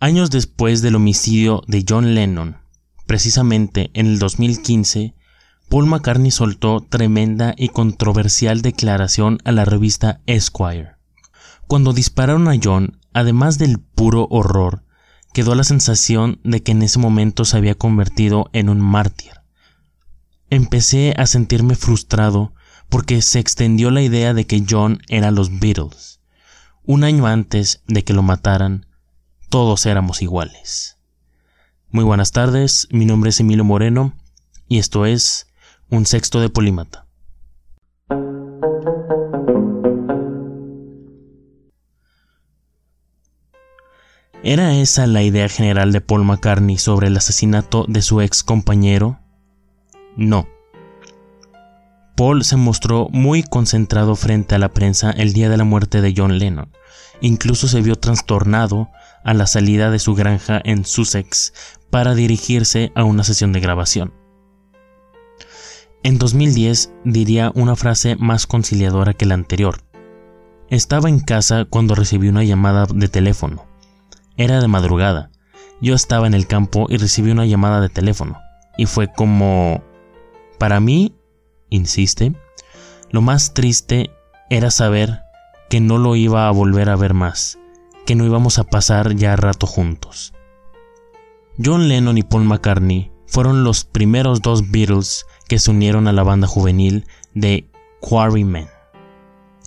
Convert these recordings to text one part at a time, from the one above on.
Años después del homicidio de John Lennon, precisamente en el 2015, Paul McCartney soltó tremenda y controversial declaración a la revista Esquire. Cuando dispararon a John, además del puro horror, quedó la sensación de que en ese momento se había convertido en un mártir. Empecé a sentirme frustrado porque se extendió la idea de que John era los Beatles. Un año antes de que lo mataran, todos éramos iguales. Muy buenas tardes, mi nombre es Emilio Moreno y esto es un sexto de polímata. ¿Era esa la idea general de Paul McCartney sobre el asesinato de su ex compañero? No. Paul se mostró muy concentrado frente a la prensa el día de la muerte de John Lennon. Incluso se vio trastornado a la salida de su granja en Sussex para dirigirse a una sesión de grabación. En 2010 diría una frase más conciliadora que la anterior. Estaba en casa cuando recibí una llamada de teléfono. Era de madrugada. Yo estaba en el campo y recibí una llamada de teléfono. Y fue como... Para mí, insiste, lo más triste era saber que no lo iba a volver a ver más, que no íbamos a pasar ya rato juntos. John Lennon y Paul McCartney fueron los primeros dos Beatles que se unieron a la banda juvenil de Quarrymen,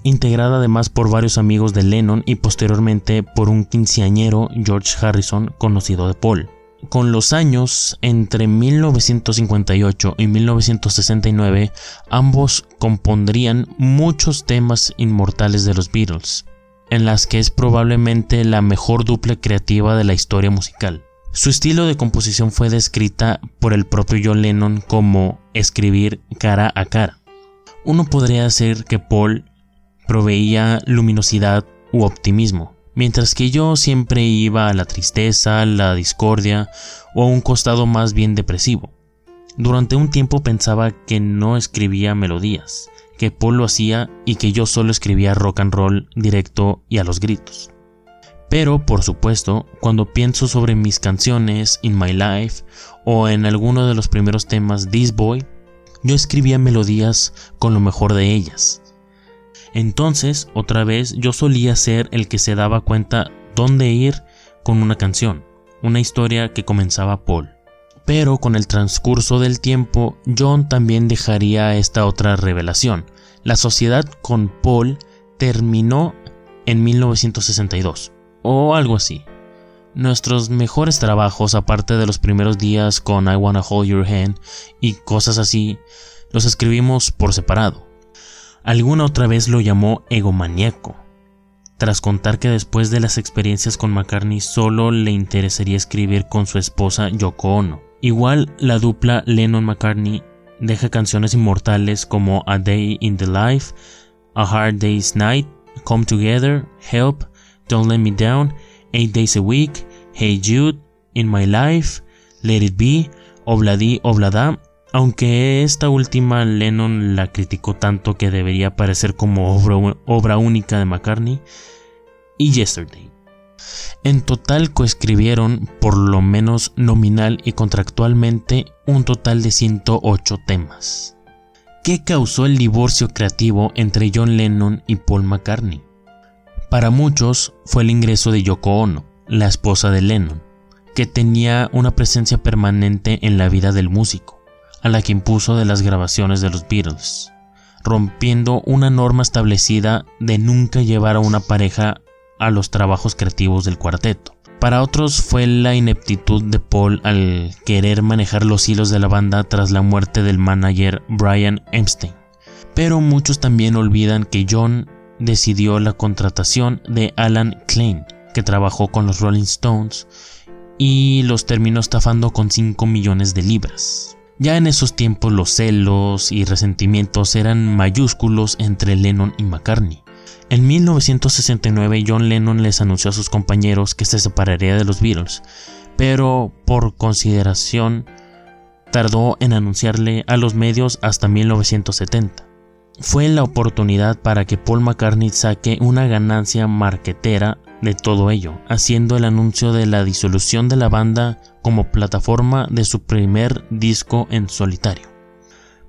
integrada además por varios amigos de Lennon y posteriormente por un quinceañero George Harrison conocido de Paul. Con los años, entre 1958 y 1969, ambos compondrían muchos temas inmortales de los Beatles, en las que es probablemente la mejor dupla creativa de la historia musical. Su estilo de composición fue descrita por el propio John Lennon como escribir cara a cara. Uno podría decir que Paul proveía luminosidad u optimismo, mientras que yo siempre iba a la tristeza, la discordia o a un costado más bien depresivo. Durante un tiempo pensaba que no escribía melodías, que Paul lo hacía y que yo solo escribía rock and roll directo y a los gritos. Pero, por supuesto, cuando pienso sobre mis canciones, In My Life o en alguno de los primeros temas This Boy, yo escribía melodías con lo mejor de ellas. Entonces, otra vez, yo solía ser el que se daba cuenta dónde ir con una canción, una historia que comenzaba Paul. Pero con el transcurso del tiempo, John también dejaría esta otra revelación. La sociedad con Paul terminó en 1962 o algo así. Nuestros mejores trabajos, aparte de los primeros días con I Wanna Hold Your Hand y cosas así, los escribimos por separado. Alguna otra vez lo llamó egomaniaco, tras contar que después de las experiencias con McCartney solo le interesaría escribir con su esposa Yoko Ono. Igual la dupla Lennon-McCartney deja canciones inmortales como A Day in the Life, A Hard Day's Night, Come Together, Help, Don't Let Me Down, Eight Days a Week, Hey Jude, In My Life, Let It Be, Obladi Oblada, aunque esta última Lennon la criticó tanto que debería parecer como obra, obra única de McCartney, y Yesterday. En total coescribieron, por lo menos nominal y contractualmente, un total de 108 temas. ¿Qué causó el divorcio creativo entre John Lennon y Paul McCartney? Para muchos fue el ingreso de Yoko Ono, la esposa de Lennon, que tenía una presencia permanente en la vida del músico, a la que impuso de las grabaciones de los Beatles, rompiendo una norma establecida de nunca llevar a una pareja a los trabajos creativos del cuarteto. Para otros fue la ineptitud de Paul al querer manejar los hilos de la banda tras la muerte del manager Brian Epstein. Pero muchos también olvidan que John decidió la contratación de Alan Klein, que trabajó con los Rolling Stones y los terminó estafando con 5 millones de libras. Ya en esos tiempos los celos y resentimientos eran mayúsculos entre Lennon y McCartney. En 1969 John Lennon les anunció a sus compañeros que se separaría de los Beatles, pero por consideración tardó en anunciarle a los medios hasta 1970 fue la oportunidad para que Paul McCartney saque una ganancia marquetera de todo ello, haciendo el anuncio de la disolución de la banda como plataforma de su primer disco en solitario.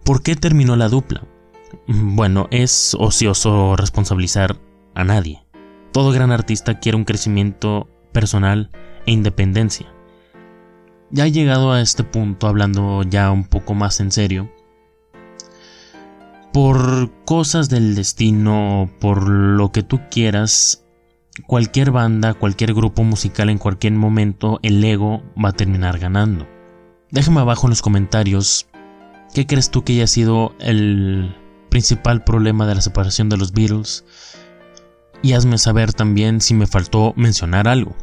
¿Por qué terminó la dupla? Bueno, es ocioso responsabilizar a nadie. Todo gran artista quiere un crecimiento personal e independencia. Ya he llegado a este punto hablando ya un poco más en serio. Por cosas del destino, por lo que tú quieras, cualquier banda, cualquier grupo musical en cualquier momento, el ego va a terminar ganando. Déjame abajo en los comentarios qué crees tú que haya sido el principal problema de la separación de los Beatles y hazme saber también si me faltó mencionar algo.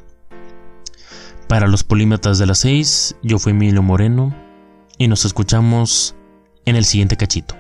Para los polímetas de las 6, yo fui Emilio Moreno y nos escuchamos en el siguiente cachito.